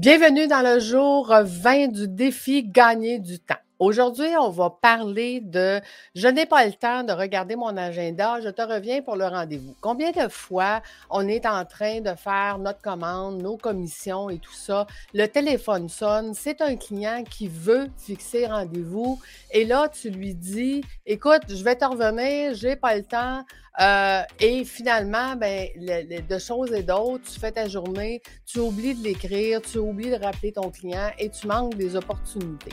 Bienvenue dans le jour 20 du défi Gagner du temps. Aujourd'hui, on va parler de je n'ai pas le temps de regarder mon agenda, je te reviens pour le rendez-vous. Combien de fois on est en train de faire notre commande, nos commissions et tout ça, le téléphone sonne, c'est un client qui veut fixer rendez-vous et là tu lui dis écoute, je vais te revenir, j'ai pas le temps, euh, et finalement, ben, de choses et d'autres, tu fais ta journée, tu oublies de l'écrire, tu oublies de rappeler ton client et tu manques des opportunités.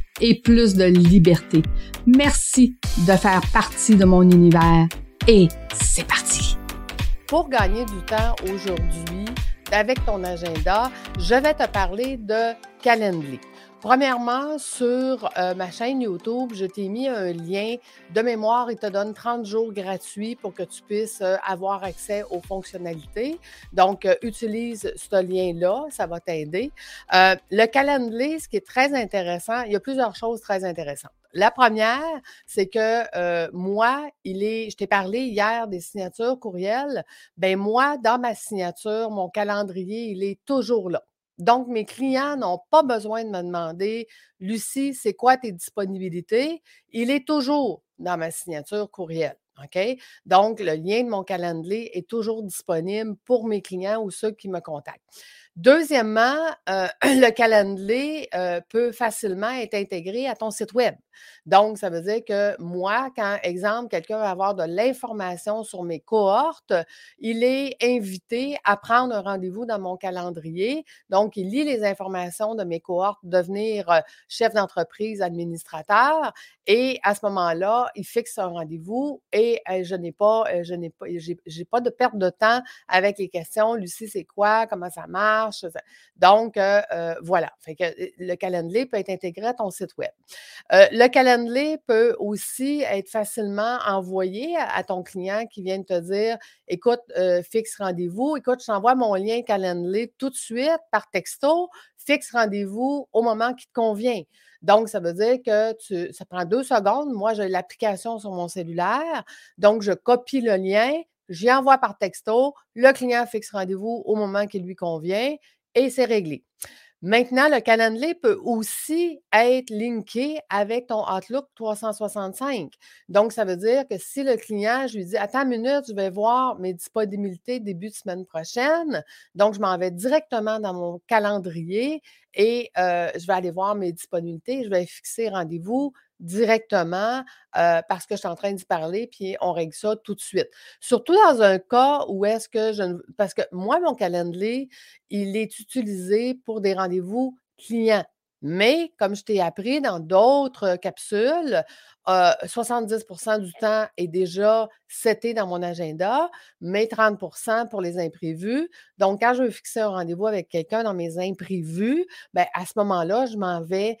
et plus de liberté. Merci de faire partie de mon univers et c'est parti. Pour gagner du temps aujourd'hui, avec ton agenda, je vais te parler de Calendly. Premièrement, sur euh, ma chaîne YouTube, je t'ai mis un lien de mémoire. Il te donne 30 jours gratuits pour que tu puisses euh, avoir accès aux fonctionnalités. Donc, euh, utilise ce lien-là, ça va t'aider. le calendrier, ce qui est très intéressant, il y a plusieurs choses très intéressantes. La première, c'est que moi, il est, je t'ai parlé hier des signatures courriels. Ben moi, dans ma signature, mon calendrier, il est toujours là. Donc, mes clients n'ont pas besoin de me demander, Lucie, c'est quoi tes disponibilités? Il est toujours dans ma signature courriel. OK? Donc, le lien de mon calendrier est toujours disponible pour mes clients ou ceux qui me contactent. Deuxièmement, euh, le calendrier euh, peut facilement être intégré à ton site web. Donc, ça veut dire que moi, quand, exemple, quelqu'un va avoir de l'information sur mes cohortes, il est invité à prendre un rendez-vous dans mon calendrier. Donc, il lit les informations de mes cohortes, devenir euh, chef d'entreprise, administrateur, et à ce moment-là, il fixe un rendez-vous et je n'ai pas, je n'ai pas, j'ai pas de perte de temps avec les questions. Lucie, c'est quoi? Comment ça marche? Donc, euh, euh, voilà. Euh, le calendrier peut être intégré à ton site web. le calendrier peut aussi être facilement envoyé à, ton client qui vient de te dire écoute, fixe rendez-vous. Écoute, je t'envoie mon lien calendrier tout de suite par texto. Fixe rendez-vous au moment qui te convient. Donc, ça veut dire que ça prend deux secondes. Moi, j'ai l'application sur mon cellulaire. Donc, je copie le lien, j'y envoie par texto, le client fixe rendez-vous au moment qui lui convient et c'est réglé. Maintenant, le calendrier peut aussi être linké avec ton Outlook 365. Donc, ça veut dire que si le client, je lui dis, attends une minute, je vais voir mes disponibilités début de semaine prochaine. Donc, je m'en vais directement dans mon calendrier et je vais aller voir mes disponibilités. Je vais fixer rendez-vous directement parce que je suis en train d'y parler, puis on règle ça tout de suite. Surtout dans un cas où est-ce que je ne... Parce que moi, mon calendrier, il est utilisé pour des rendez-vous clients. Mais comme je t'ai appris dans d'autres capsules, 70% du temps est déjà seté dans mon agenda, mais 30% pour les imprévus. Donc, quand je veux fixer un rendez-vous avec quelqu'un dans mes imprévus, ben, à ce moment-là, je m'en vais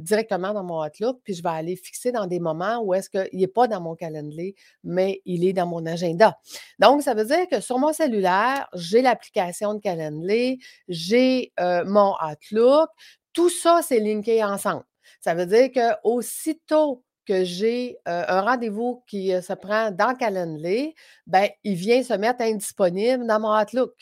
directement dans mon Outlook, puis je vais aller fixer dans des moments où est-ce qu'il n'est pas dans mon calendrier, mais il est dans mon agenda. Donc, ça veut dire que sur mon cellulaire, j'ai l'application de calendrier, j'ai mon Outlook, tout ça, c'est linké ensemble. Ça veut dire qu'aussitôt que j'ai un rendez-vous qui se prend dans Calendly, ben, il vient se mettre indisponible dans mon Outlook.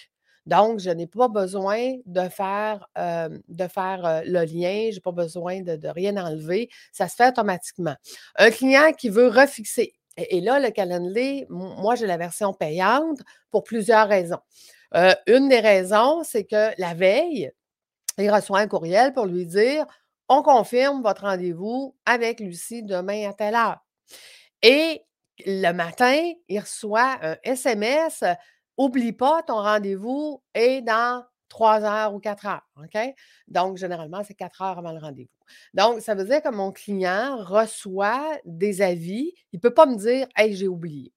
Donc, je n'ai pas besoin de faire, de faire le lien, je n'ai pas besoin de, rien enlever. Ça se fait automatiquement. Un client qui veut refixer. Et, là, le Calendly, moi, j'ai la version payante pour plusieurs raisons. une des raisons, c'est que la veille, il reçoit un courriel pour lui dire on confirme votre rendez-vous avec Lucie demain à telle heure. Et le matin, il reçoit un SMS Oublie pas, ton rendez-vous est dans trois heures ou quatre heures. OK? Donc, généralement, c'est quatre heures avant le rendez-vous. Donc, ça veut dire que mon client reçoit des avis. Il ne peut pas me dire Hey, j'ai oublié.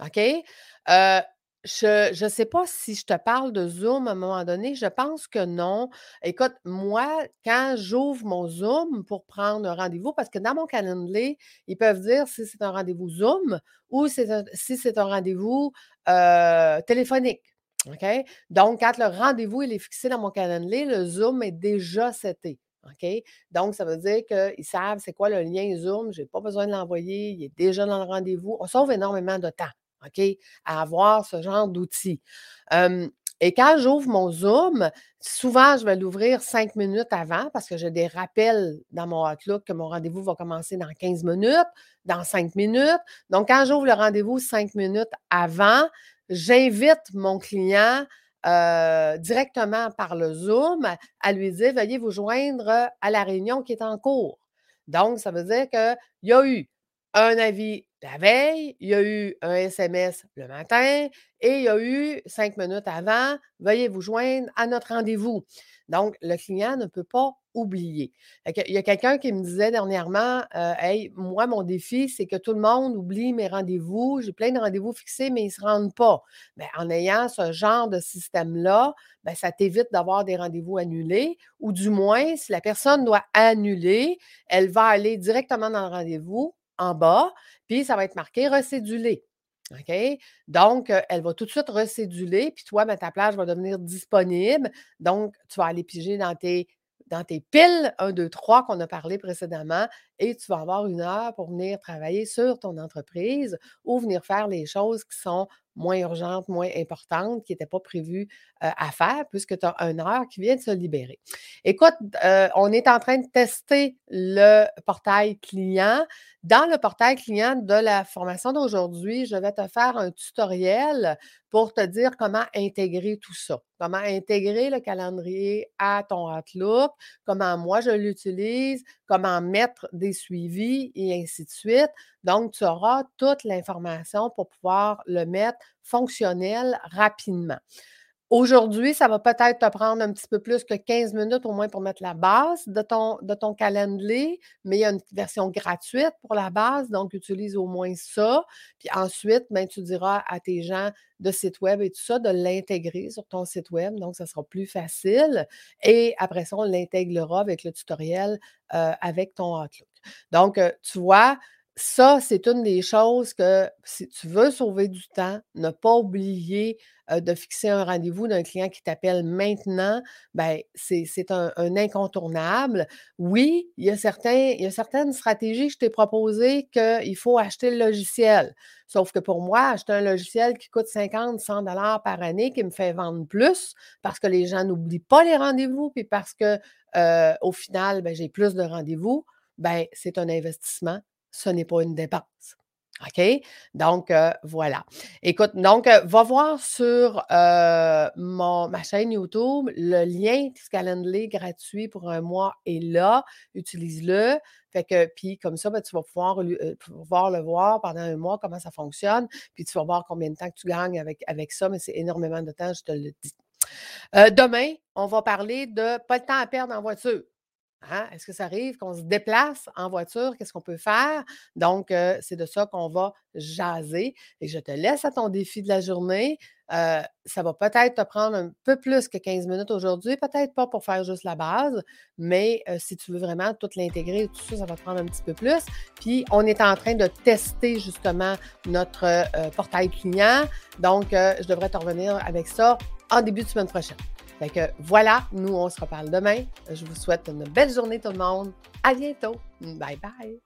OK? Euh, Je ne sais pas si je te parle de Zoom à un moment donné, je pense que non. Écoute, moi, quand j'ouvre mon Zoom pour prendre un rendez-vous, parce que dans mon calendrier, ils peuvent dire si c'est un rendez-vous Zoom ou si c'est un rendez-vous euh, téléphonique. OK? Donc, quand le rendez-vous est fixé dans mon calendrier, le Zoom est déjà seté. OK? Donc, ça veut dire qu'ils savent c'est quoi le lien Zoom, je n'ai pas besoin de l'envoyer, il est déjà dans le rendez-vous. On sauve énormément de temps. OK, à avoir ce genre d'outils. et quand j'ouvre mon Zoom, souvent, je vais l'ouvrir cinq minutes avant parce que j'ai des rappels dans mon Outlook que mon rendez-vous va commencer dans 15 minutes, dans cinq minutes. Donc, quand j'ouvre le rendez-vous cinq minutes avant, j'invite mon client directement par le Zoom à lui dire Veuillez vous joindre à la réunion qui est en cours. Donc, ça veut dire qu'il y a eu un avis la veille, il y a eu un SMS le matin et il y a eu cinq minutes avant, veuillez vous joindre à notre rendez-vous. Donc, le client ne peut pas oublier. Il y a quelqu'un qui me disait dernièrement, euh, Hey, moi, mon défi, c'est que tout le monde oublie mes rendez-vous. J'ai plein de rendez-vous fixés, mais ils ne se rendent pas. Ben, en ayant ce genre de système-là, ben, ça t'évite d'avoir des rendez-vous annulés, ou du moins, si la personne doit annuler, elle va aller directement dans le rendez-vous en bas, puis ça va être marqué recédulé. OK? Donc, elle va tout de suite recéduler, puis toi, ben, ta plage va devenir disponible. Donc, tu vas aller piger dans tes, dans tes piles 1, 2, 3 qu'on a parlé précédemment et tu vas avoir une heure pour venir travailler sur ton entreprise ou venir faire les choses qui sont moins urgentes, moins importantes, qui n'étaient pas prévues à faire, puisque tu as une heure qui vient de se libérer. Écoute, on est en train de tester le portail client. Dans le portail client de la formation d'aujourd'hui, je vais te faire un tutoriel pour te dire comment intégrer tout ça, comment intégrer le calendrier à ton Outlook, comment moi je l'utilise, comment mettre des suivis et ainsi de suite. Donc, tu auras toute l'information pour pouvoir le mettre fonctionnel rapidement. Aujourd'hui, ça va peut-être te prendre un petit peu plus que 15 minutes au moins pour mettre la base de ton, de ton calendrier, mais il y a une version gratuite pour la base, donc utilise au moins ça. Puis ensuite, ben, tu diras à tes gens de site web et tout ça de l'intégrer sur ton site web, donc ça sera plus facile. Et après ça, on l'intégrera avec le tutoriel euh, avec ton Outlook. Donc, euh, tu vois, ça, c'est une des choses que si tu veux sauver du temps, ne pas oublier de fixer un rendez-vous d'un client qui t'appelle maintenant, ben, c'est un, incontournable. Oui, il y, a certains, il y a certaines stratégies que je t'ai proposées qu'il faut acheter le logiciel. Sauf que pour moi, acheter un logiciel qui coûte 50, 100 dollars par année, qui me fait vendre plus parce que les gens n'oublient pas les rendez-vous, puis parce que au final, ben, j'ai plus de rendez-vous, ben, c'est un investissement ce n'est pas une dépense. OK? Donc, voilà. Écoute, donc, va voir sur mon, ma chaîne YouTube, le lien Calendly gratuit pour un mois est là. Utilise-le. Fait que, puis comme ça, ben, tu vas pouvoir, pouvoir, le voir pendant un mois, comment ça fonctionne. Puis tu vas voir combien de temps que tu gagnes avec, avec ça, mais c'est énormément de temps, je te le dis. demain, on va parler de pas le temps à perdre en voiture. Hein, est-ce que ça arrive qu'on se déplace en voiture? Qu'est-ce qu'on peut faire? Donc, c'est de ça qu'on va jaser. Et je te laisse à ton défi de la journée. ça va peut-être te prendre un peu plus que 15 minutes aujourd'hui, peut-être pas pour faire juste la base, mais si tu veux vraiment tout l'intégrer, tout ça, ça va te prendre un petit peu plus. Puis, on est en train de tester justement notre portail client. Donc, je devrais te revenir avec ça en début de semaine prochaine. Fait que voilà, nous, on se reparle demain. Je vous souhaite une belle journée, tout le monde. À bientôt. Bye bye.